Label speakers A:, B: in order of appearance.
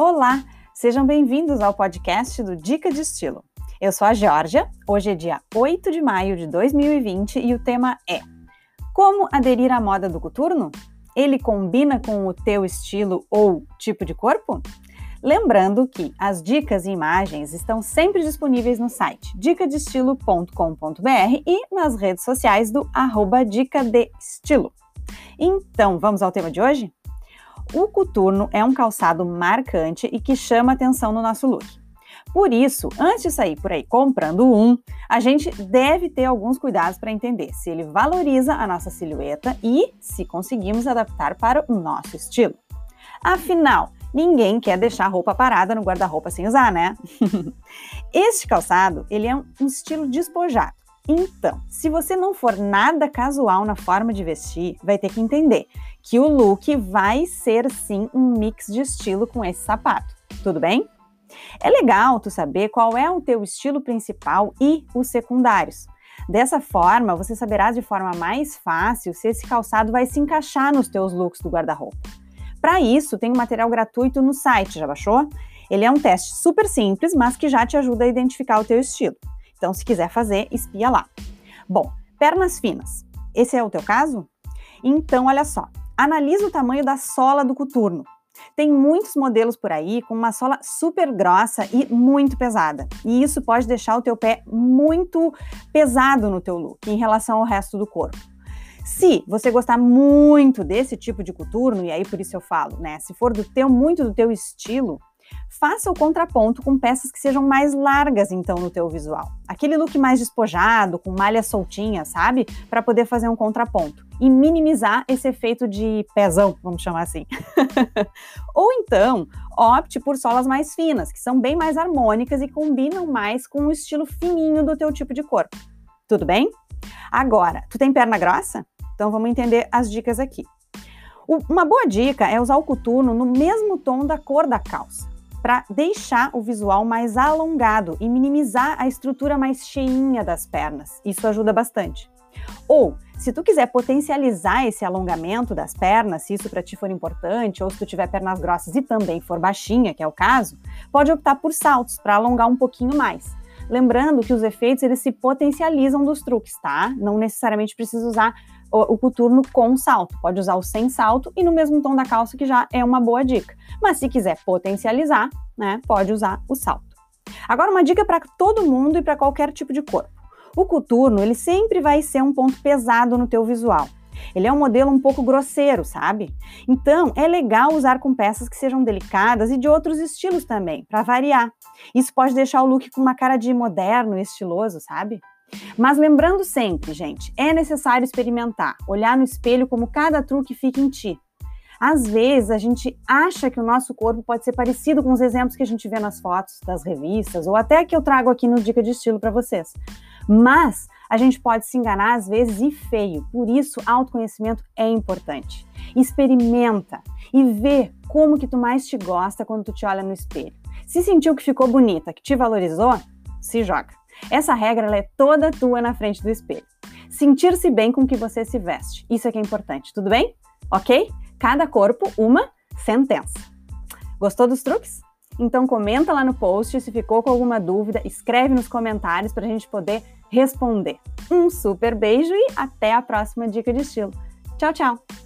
A: Olá, sejam bem-vindos ao podcast do Dica de Estilo. Eu sou a Georgia, hoje é dia 8 de maio de 2020 e o tema é Como aderir à moda do coturno? Ele combina com o teu estilo ou tipo de corpo? Lembrando que as dicas e imagens estão sempre disponíveis no site dicadestilo.com.br e nas redes sociais do arroba Dica de Estilo. Então, vamos ao tema de hoje? O coturno é um calçado marcante e que chama atenção no nosso look. Por isso, antes de sair por aí comprando um, a gente deve ter alguns cuidados para entender se ele valoriza a nossa silhueta e se conseguimos adaptar para o nosso estilo. Afinal, ninguém quer deixar a roupa parada no guarda-roupa sem usar, né? este calçado, ele é um estilo despojado. Então, se você não for nada casual na forma de vestir, vai ter que entender que o look vai ser sim um mix de estilo com esse sapato. Tudo bem? É legal tu saber qual é o teu estilo principal e os secundários. Dessa forma, você saberá de forma mais fácil se esse calçado vai se encaixar nos teus looks do guarda-roupa. Para isso, tem um material gratuito no site, já baixou? Ele é um teste super simples, mas que já te ajuda a identificar o teu estilo. Então, se quiser fazer, espia lá. Bom, pernas finas. Esse é o teu caso? Então, olha só. Analisa o tamanho da sola do coturno. Tem muitos modelos por aí com uma sola super grossa e muito pesada. E isso pode deixar o teu pé muito pesado no teu look em relação ao resto do corpo. Se você gostar muito desse tipo de coturno, e aí por isso eu falo, né? Se for do teu muito do teu estilo, Faça o contraponto com peças que sejam mais largas, então, no teu visual. Aquele look mais despojado, com malha soltinha, sabe? Para poder fazer um contraponto e minimizar esse efeito de pezão, vamos chamar assim. Ou então, opte por solas mais finas, que são bem mais harmônicas e combinam mais com o estilo fininho do teu tipo de corpo. Tudo bem? Agora, tu tem perna grossa? Então vamos entender as dicas aqui. Uma boa dica é usar o coturno no mesmo tom da cor da calça para deixar o visual mais alongado e minimizar a estrutura mais cheinha das pernas. Isso ajuda bastante. Ou, se tu quiser potencializar esse alongamento das pernas, se isso para ti for importante, ou se tu tiver pernas grossas e também for baixinha, que é o caso, pode optar por saltos para alongar um pouquinho mais. Lembrando que os efeitos eles se potencializam dos truques, tá? Não necessariamente precisa usar o, o coturno com salto, pode usar o sem salto e no mesmo tom da calça, que já é uma boa dica. Mas se quiser potencializar, né, pode usar o salto. Agora, uma dica para todo mundo e para qualquer tipo de corpo. O coturno, ele sempre vai ser um ponto pesado no teu visual. Ele é um modelo um pouco grosseiro, sabe? Então, é legal usar com peças que sejam delicadas e de outros estilos também, para variar. Isso pode deixar o look com uma cara de moderno e estiloso, sabe? Mas lembrando sempre, gente, é necessário experimentar, olhar no espelho como cada truque fica em ti. Às vezes a gente acha que o nosso corpo pode ser parecido com os exemplos que a gente vê nas fotos das revistas ou até que eu trago aqui no Dica de Estilo para vocês. Mas a gente pode se enganar às vezes e feio. Por isso, autoconhecimento é importante. Experimenta e vê como que tu mais te gosta quando tu te olha no espelho. Se sentiu que ficou bonita, que te valorizou, se joga. Essa regra é toda tua na frente do espelho. Sentir-se bem com o que você se veste. Isso é que é importante, tudo bem? Ok? Cada corpo, uma sentença. Gostou dos truques? Então comenta lá no post se ficou com alguma dúvida, escreve nos comentários para a gente poder responder. Um super beijo e até a próxima dica de estilo. Tchau, tchau!